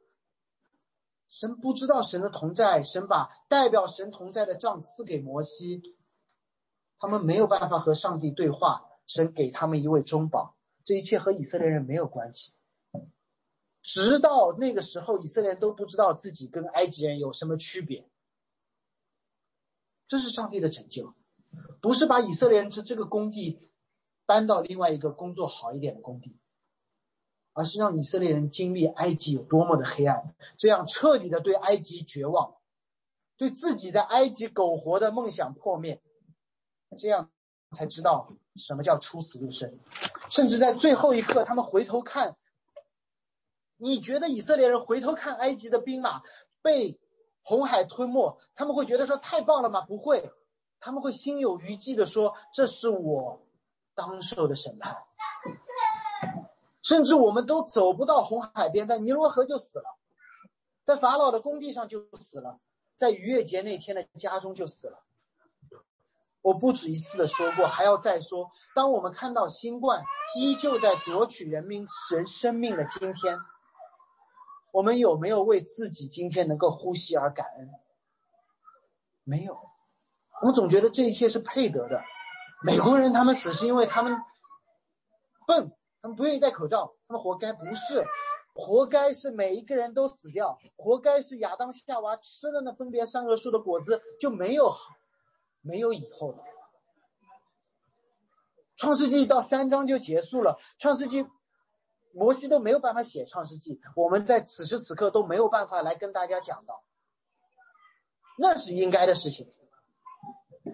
神不知道神的同在，神把代表神同在的杖赐给摩西，他们没有办法和上帝对话，神给他们一位中保，这一切和以色列人没有关系。直到那个时候，以色列人都不知道自己跟埃及人有什么区别。这是上帝的拯救，不是把以色列人这这个工地搬到另外一个工作好一点的工地，而是让以色列人经历埃及有多么的黑暗，这样彻底的对埃及绝望，对自己在埃及苟活的梦想破灭，这样才知道什么叫出死入生，甚至在最后一刻，他们回头看。你觉得以色列人回头看埃及的兵马被红海吞没，他们会觉得说太棒了吗？不会，他们会心有余悸的说：“这是我当受的审判。”甚至我们都走不到红海边，在尼罗河就死了，在法老的工地上就死了，在逾越节那天的家中就死了。我不止一次的说过，还要再说：当我们看到新冠依旧在夺取人民人生命的今天。我们有没有为自己今天能够呼吸而感恩？没有，我们总觉得这一切是配得的。美国人他们死是因为他们笨，他们不愿意戴口罩，他们活该？不是，活该是每一个人都死掉，活该是亚当夏娃吃了那分别善恶树的果子就没有好，没有以后了。创世纪到三章就结束了，创世纪。摩西都没有办法写《创世纪》，我们在此时此刻都没有办法来跟大家讲到，那是应该的事情。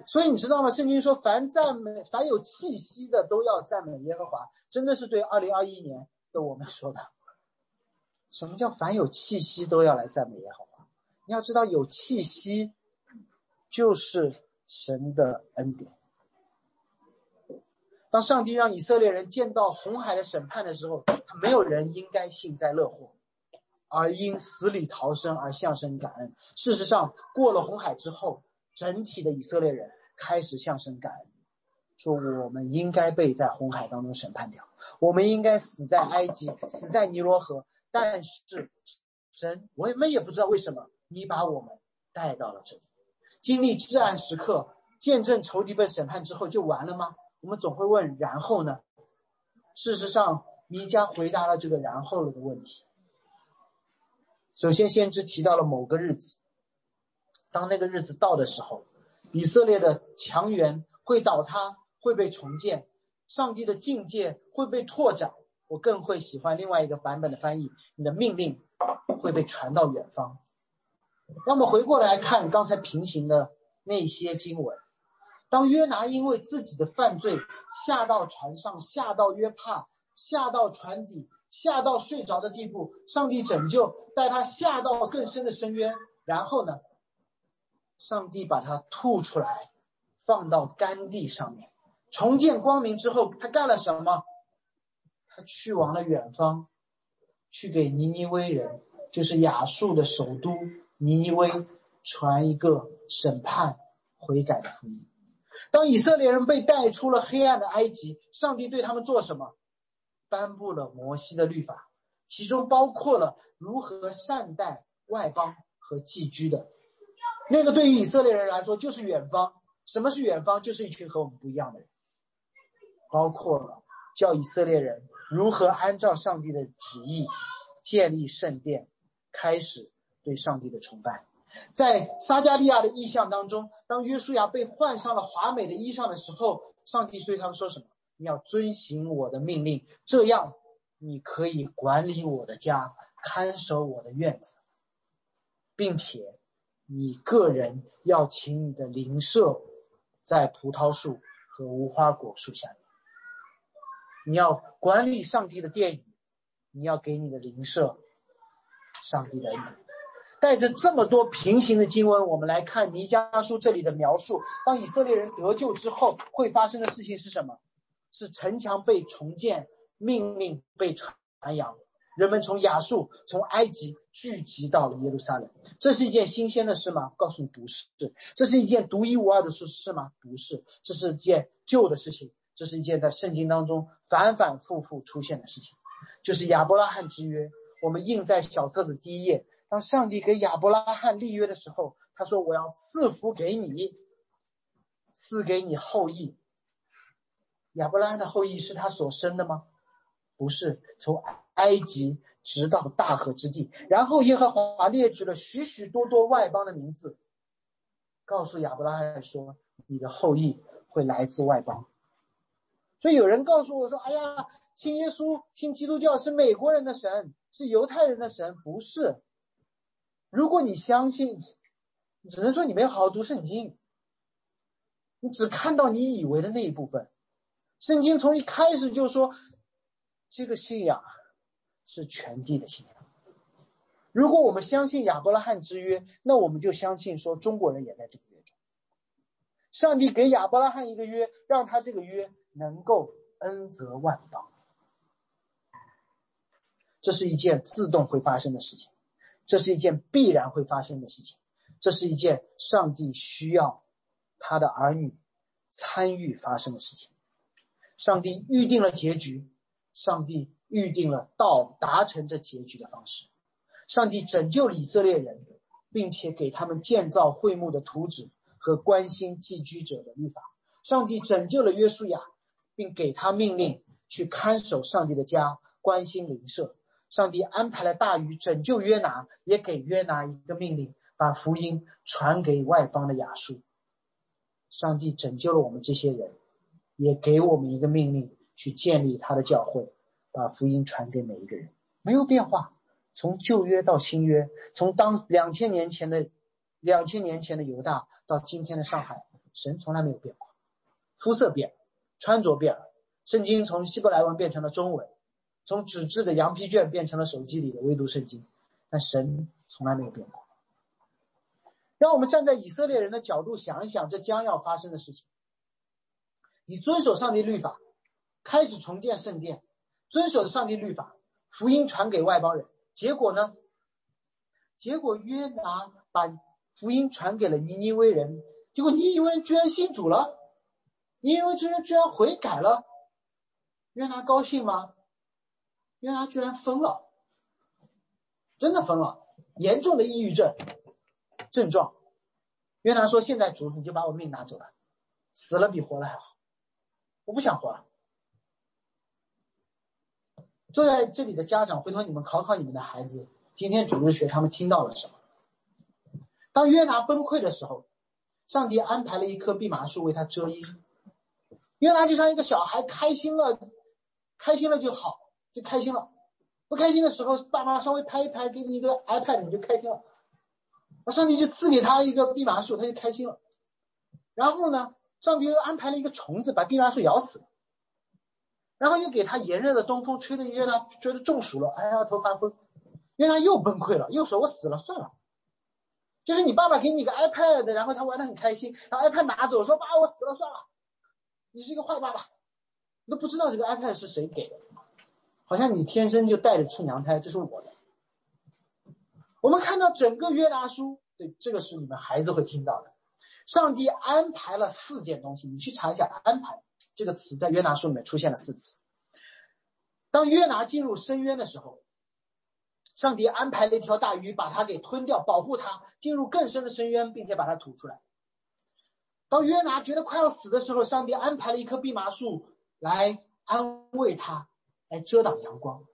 所以你知道吗？圣经说，凡赞美、凡有气息的，都要赞美耶和华。真的是对二零二一年的我们说的。什么叫凡有气息都要来赞美耶和华？你要知道，有气息就是神的恩典。当上帝让以色列人见到红海的审判的时候，没有人应该幸灾乐祸，而因死里逃生而向神感恩。事实上，过了红海之后，整体的以色列人开始向神感恩，说我们应该被在红海当中审判掉，我们应该死在埃及，死在尼罗河。但是，神，我们也不知道为什么你把我们带到了这里，经历至暗时刻，见证仇敌被审判之后就完了吗？我们总会问，然后呢？事实上，弥迦回答了这个“然后了”的问题。首先，先知提到了某个日子，当那个日子到的时候，以色列的强援会倒塌，会被重建，上帝的境界会被拓展。我更会喜欢另外一个版本的翻译：你的命令会被传到远方。那么回过来看刚才平行的那些经文。当约拿因为自己的犯罪下到船上，下到约帕，下到船底，下到睡着的地步，上帝拯救，带他下到更深的深渊。然后呢，上帝把他吐出来，放到干地上面，重见光明之后，他干了什么？他去往了远方，去给尼尼微人，就是亚述的首都尼尼微，传一个审判悔改的福音。当以色列人被带出了黑暗的埃及，上帝对他们做什么？颁布了摩西的律法，其中包括了如何善待外邦和寄居的。那个对于以色列人来说就是远方。什么是远方？就是一群和我们不一样的人。包括了教以色列人如何按照上帝的旨意建立圣殿，开始对上帝的崇拜。在撒加利亚的意象当中，当约书亚被换上了华美的衣裳的时候，上帝对他们说什么？你要遵行我的命令，这样你可以管理我的家，看守我的院子，并且你个人要请你的邻舍在葡萄树和无花果树下面。你要管理上帝的殿宇，你要给你的邻舍上帝的恩典。带着这么多平行的经文，我们来看弥迦书这里的描述。当以色列人得救之后，会发生的事情是什么？是城墙被重建，命令被传扬，人们从亚述、从埃及聚集到了耶路撒冷。这是一件新鲜的事吗？告诉你不是。这是一件独一无二的事是吗？不是。这是件旧的事情。这是一件在圣经当中反反复复出现的事情，就是亚伯拉罕之约。我们印在小册子第一页。当上帝给亚伯拉罕立约的时候，他说：“我要赐福给你，赐给你后裔。”亚伯拉罕的后裔是他所生的吗？不是，从埃及直到大河之地。然后耶和华列举了许许多多外邦的名字，告诉亚伯拉罕说：“你的后裔会来自外邦。”所以有人告诉我说：“哎呀，信耶稣、信基督教是美国人的神，是犹太人的神，不是。如果你相信，只能说你没有好好读圣经，你只看到你以为的那一部分。圣经从一开始就说，这个信仰是全地的信仰。如果我们相信亚伯拉罕之约，那我们就相信说中国人也在这个约中。上帝给亚伯拉罕一个约，让他这个约。”能够恩泽万邦，这是一件自动会发生的事情，这是一件必然会发生的事情，这是一件上帝需要他的儿女参与发生的事情。上帝预定了结局，上帝预定了到达成这结局的方式。上帝拯救以色列人，并且给他们建造会幕的图纸和关心寄居者的律法。上帝拯救了约书亚。并给他命令去看守上帝的家，关心邻舍。上帝安排了大鱼拯救约拿，也给约拿一个命令，把福音传给外邦的亚述。上帝拯救了我们这些人，也给我们一个命令，去建立他的教会，把福音传给每一个人。没有变化，从旧约到新约，从当两千年前的两千年前的犹大到今天的上海，神从来没有变过，肤色变了。穿着变了，圣经从希伯来文变成了中文，从纸质的羊皮卷变成了手机里的唯独圣经，但神从来没有变过。让我们站在以色列人的角度想一想，这将要发生的事情。你遵守上帝律法，开始重建圣殿，遵守上帝律法，福音传给外邦人，结果呢？结果约拿把福音传给了尼尼微人，结果尼尼微人居然信主了。尼尼微人居然悔改了，约拿高兴吗？约拿居然疯了，真的疯了，严重的抑郁症症状。约拿说：“现在主，你就把我命拿走了，死了比活了还好，我不想活了。”坐在这里的家长，回头你们考考你们的孩子，今天主日学他们听到了什么？当约拿崩溃的时候，上帝安排了一棵蓖麻树为他遮阴。约拿就像一个小孩，开心了，开心了就好，就开心了。不开心的时候，爸妈稍微拍一拍，给你一个 iPad，你就开心了。那上帝就赐给他一个蓖麻树，他就开心了。然后呢，上帝又安排了一个虫子把蓖麻树咬死，然后又给他炎热的东风吹的约拿觉得中暑了，哎呀头发昏，约拿又崩溃了，又说我死了算了。就是你爸爸给你个 iPad，然后他玩的很开心，然后 iPad 拿走说爸我死了算了。你是一个坏爸爸，你都不知道这个 iPad 是谁给的，好像你天生就带着出娘胎，这是我的。我们看到整个约拿书，对，这个是你们孩子会听到的。上帝安排了四件东西，你去查一下“安排”这个词，在约拿书里面出现了四次。当约拿进入深渊的时候，上帝安排了一条大鱼把他给吞掉，保护他进入更深的深渊，并且把他吐出来。当约拿觉得快要死的时候，上帝安排了一棵蓖麻树来安慰他，来遮挡阳光。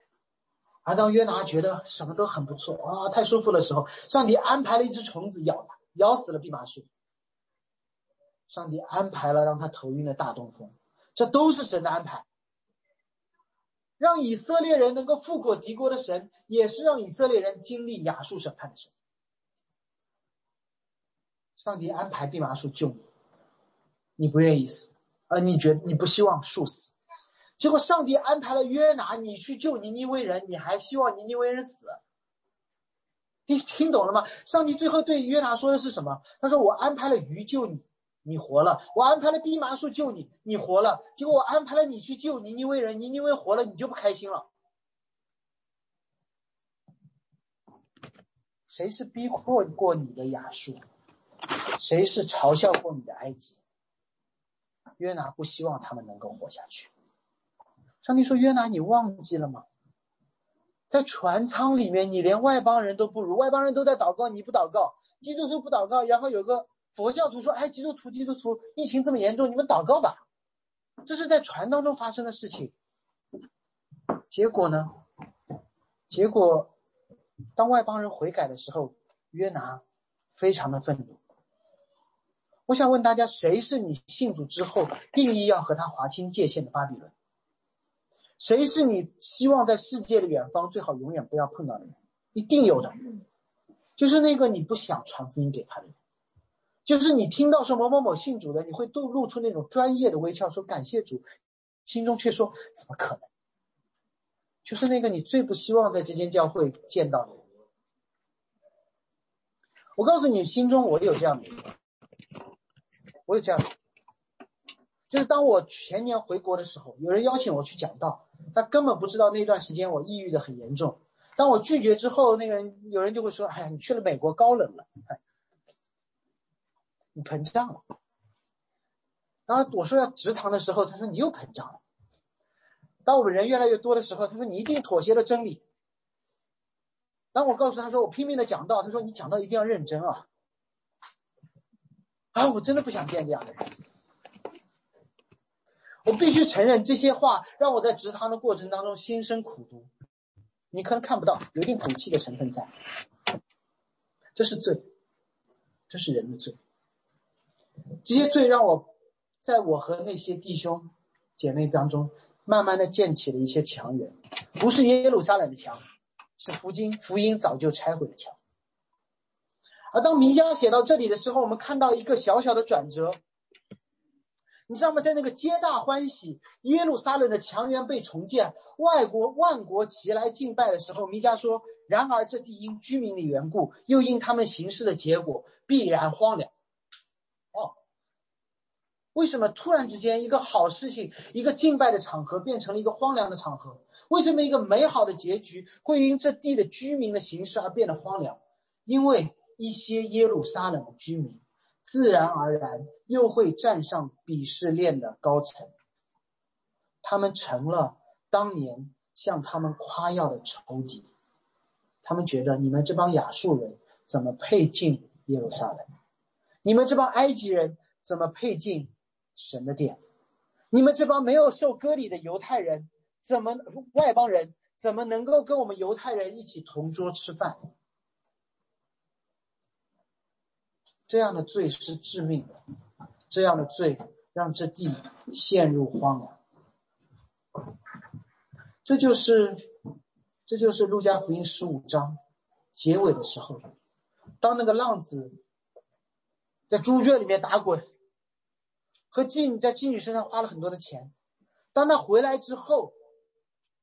而当约拿觉得什么都很不错啊，太舒服的时候，上帝安排了一只虫子咬他，咬死了蓖麻树。上帝安排了让他头晕的大东风，这都是神的安排。让以色列人能够富可敌国的神，也是让以色列人经历亚述审判的神。上帝安排蓖麻树救你。你不愿意死，啊，你觉你不希望树死，结果上帝安排了约拿，你去救尼尼微人，你还希望尼尼微人死？你听懂了吗？上帝最后对约拿说的是什么？他说：“我安排了鱼救你，你活了；我安排了蓖麻树救你，你活了。结果我安排了你去救尼尼微人，尼尼微活了，你就不开心了。谁是逼迫过你的亚述？谁是嘲笑过你的埃及？”约拿不希望他们能够活下去。上帝说：“约拿，你忘记了吗？在船舱里面，你连外邦人都不如，外邦人都在祷告，你不祷告；基督徒不祷告，然后有个佛教徒说：“哎，基督徒，基督徒，疫情这么严重，你们祷告吧。”这是在船当中发生的事情。结果呢？结果，当外邦人悔改的时候，约拿非常的愤怒。我想问大家，谁是你信主之后定义要和他划清界限的巴比伦？谁是你希望在世界的远方最好永远不要碰到的人？一定有的，就是那个你不想传福音给他的人，就是你听到说某某某信主的，你会都露出那种专业的微笑，说感谢主，心中却说怎么可能？就是那个你最不希望在这间教会见到的人。我告诉你，心中我有这样的，我有这样的，就是当我前年回国的时候，有人邀请我去讲道，他根本不知道那段时间我抑郁的很严重。当我拒绝之后，那个人有人就会说：“哎呀，你去了美国高冷了，哎，你膨胀了。”然后我说要直堂的时候，他说你又膨胀了。当我们人越来越多的时候，他说你一定妥协了真理。当我告诉他说我拼命的讲道，他说你讲道一定要认真啊！啊，我真的不想见这样的人。我必须承认这些话让我在直堂的过程当中心生苦毒。你可能看不到，有一定赌气的成分在。这是罪，这是人的罪。这些罪让我在我和那些弟兄姐妹当中。慢慢的建起了一些墙垣，不是耶路撒冷的墙，是福音福音早就拆毁的墙。而当弥迦写到这里的时候，我们看到一个小小的转折，你知道吗？在那个皆大欢喜，耶路撒冷的墙垣被重建，外国万国齐来敬拜的时候，弥迦说：“然而这地因居民的缘故，又因他们行事的结果，必然荒凉。”哦为什么突然之间一个好事情，一个敬拜的场合变成了一个荒凉的场合？为什么一个美好的结局会因这地的居民的形式而变得荒凉？因为一些耶路撒冷的居民，自然而然又会站上鄙视链的高层，他们成了当年向他们夸耀的仇敌。他们觉得你们这帮亚述人怎么配进耶路撒冷？你们这帮埃及人怎么配进？神的殿，你们这帮没有受割礼的犹太人，怎么外邦人怎么能够跟我们犹太人一起同桌吃饭？这样的罪是致命的，这样的罪让这地陷入荒凉。这就是，这就是路加福音十五章结尾的时候，当那个浪子在猪圈里面打滚。和妓女在妓女身上花了很多的钱，当他回来之后，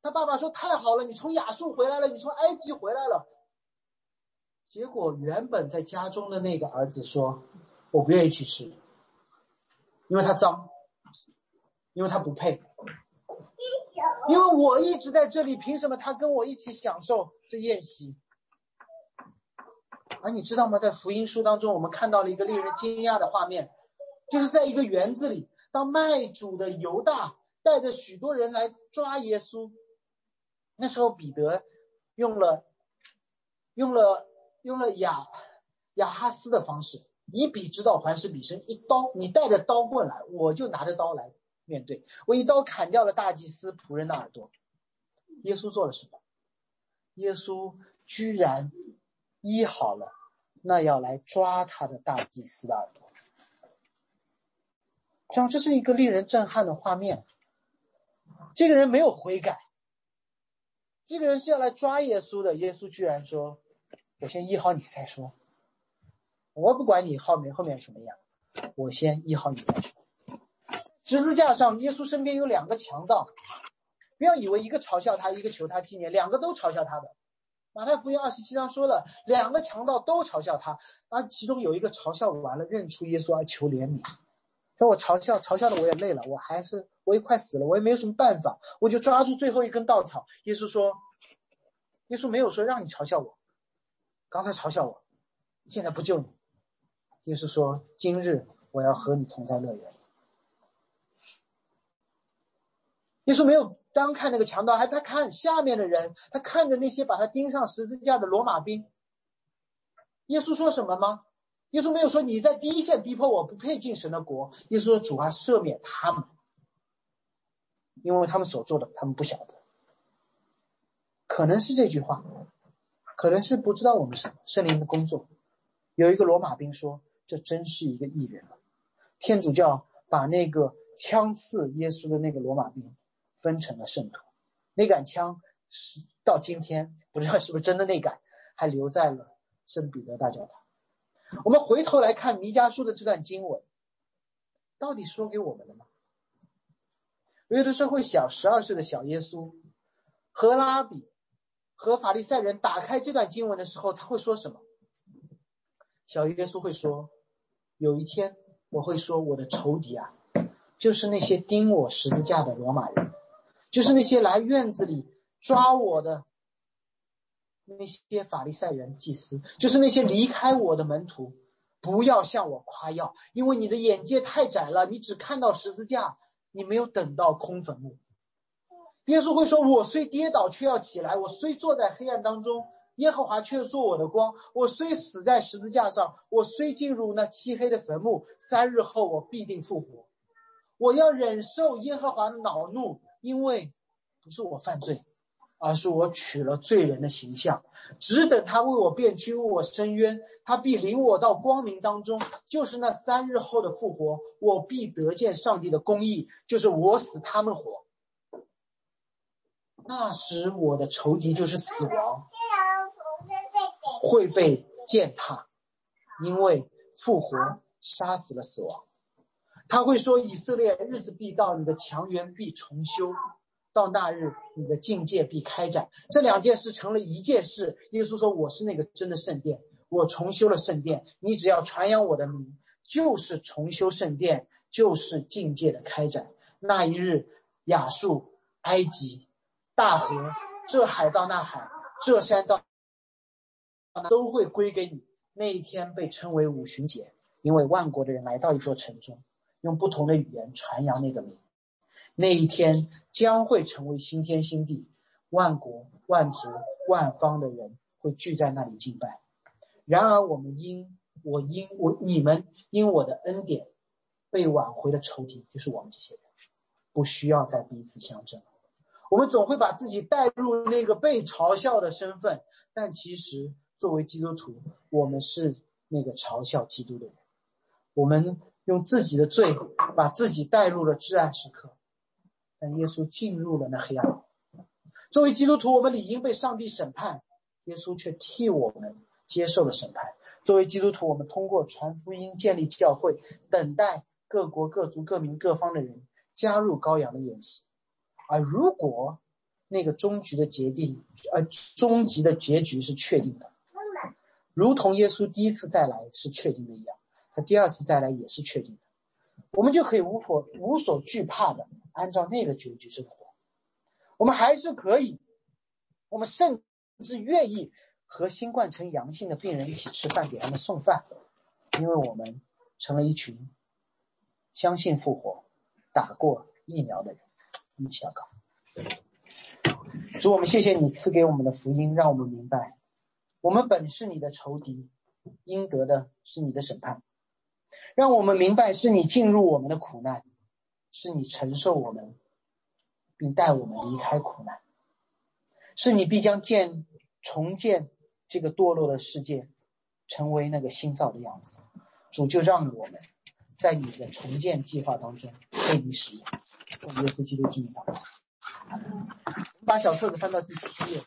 他爸爸说：“太好了，你从亚述回来了，你从埃及回来了。”结果原本在家中的那个儿子说：“我不愿意去吃，因为他脏，因为他不配，因为我一直在这里，凭什么他跟我一起享受这宴席？”而你知道吗？在福音书当中，我们看到了一个令人惊讶的画面。就是在一个园子里，当卖主的犹大带着许多人来抓耶稣，那时候彼得用了用了用了亚亚哈斯的方式，以彼之道还施彼身，一刀，你带着刀过来，我就拿着刀来面对，我一刀砍掉了大祭司仆人的耳朵。耶稣做了什么？耶稣居然医好了那要来抓他的大祭司的耳朵。这样，这是一个令人震撼的画面。这个人没有悔改，这个人是要来抓耶稣的。耶稣居然说：“我先医好你再说，我不管你后面后面什么样，我先医好你再说。”十字架上，耶稣身边有两个强盗，不要以为一个嘲笑他，一个求他纪念，两个都嘲笑他的。马太福音二十七章说了，两个强盗都嘲笑他，而其中有一个嘲笑完了，认出耶稣而求怜悯。说我嘲笑嘲笑的我也累了，我还是我也快死了，我也没有什么办法，我就抓住最后一根稻草。耶稣说：“耶稣没有说让你嘲笑我，刚才嘲笑我，现在不救你。”耶稣说：“今日我要和你同在乐园。”耶稣没有当看那个强盗，还他看下面的人，他看着那些把他钉上十字架的罗马兵。耶稣说什么吗？耶稣没有说你在第一线逼迫我不配进神的国。耶稣说主啊，赦免他们，因为他们所做的他们不晓得。可能是这句话，可能是不知道我们什么圣灵的工作。有一个罗马兵说：“这真是一个异人了。”天主教把那个枪刺耶稣的那个罗马兵分成了圣徒，那杆枪是到今天不知道是不是真的那杆，还留在了圣彼得大教堂。我们回头来看弥迦书的这段经文，到底说给我们的吗？有的时候会想，十二岁的小耶稣和拉比和法利赛人打开这段经文的时候，他会说什么？小耶稣会说：“有一天。”我会说，我的仇敌啊，就是那些钉我十字架的罗马人，就是那些来院子里抓我的那些法利赛人祭司，就是那些离开我的门徒。不要向我夸耀，因为你的眼界太窄了，你只看到十字架，你没有等到空坟墓。耶稣会说：“我虽跌倒，却要起来；我虽坐在黑暗当中。”耶和华却做我的光，我虽死在十字架上，我虽进入那漆黑的坟墓，三日后我必定复活。我要忍受耶和华的恼怒，因为不是我犯罪，而是我取了罪人的形象，只等他为我辩屈，为我伸冤，他必领我到光明当中，就是那三日后的复活，我必得见上帝的公义，就是我死他们活。那时我的仇敌就是死亡。会被践踏，因为复活杀死了死亡。他会说：“以色列日子必到，你的强援必重修，到那日你的境界必开展。”这两件事成了一件事。耶稣说：“我是那个真的圣殿，我重修了圣殿。你只要传扬我的名，就是重修圣殿，就是境界的开展。那一日，亚述、埃及、大河，这海到那海，这山到。”都会归给你。那一天被称为五旬节，因为万国的人来到一座城中，用不同的语言传扬那个名。那一天将会成为新天新地，万国万族万方的人会聚在那里敬拜。然而，我们因我因我你们因我的恩典被挽回的仇敌，就是我们这些人，不需要再彼此相争。我们总会把自己带入那个被嘲笑的身份，但其实。作为基督徒，我们是那个嘲笑基督的人。我们用自己的罪把自己带入了至暗时刻，但耶稣进入了那黑暗。作为基督徒，我们理应被上帝审判，耶稣却替我们接受了审判。作为基督徒，我们通过传福音、建立教会，等待各国各族各民各方的人加入羔羊的宴席。而如果那个终局的决定，呃，终极的结局是确定的。如同耶稣第一次再来是确定的一样，他第二次再来也是确定的，我们就可以无所无所惧怕的按照那个结局生活。我们还是可以，我们甚至愿意和新冠呈阳性的病人一起吃饭，给他们送饭，因为我们成了一群相信复活、打过疫苗的人。一起祷告，主我们谢谢你赐给我们的福音，让我们明白。我们本是你的仇敌，应得的是你的审判，让我们明白是你进入我们的苦难，是你承受我们，并带我们离开苦难，是你必将建重建这个堕落的世界，成为那个新造的样子。主就让我们在你的重建计划当中被你使用。奉耶稣基督之名祷告。我们把小册子翻到第七页。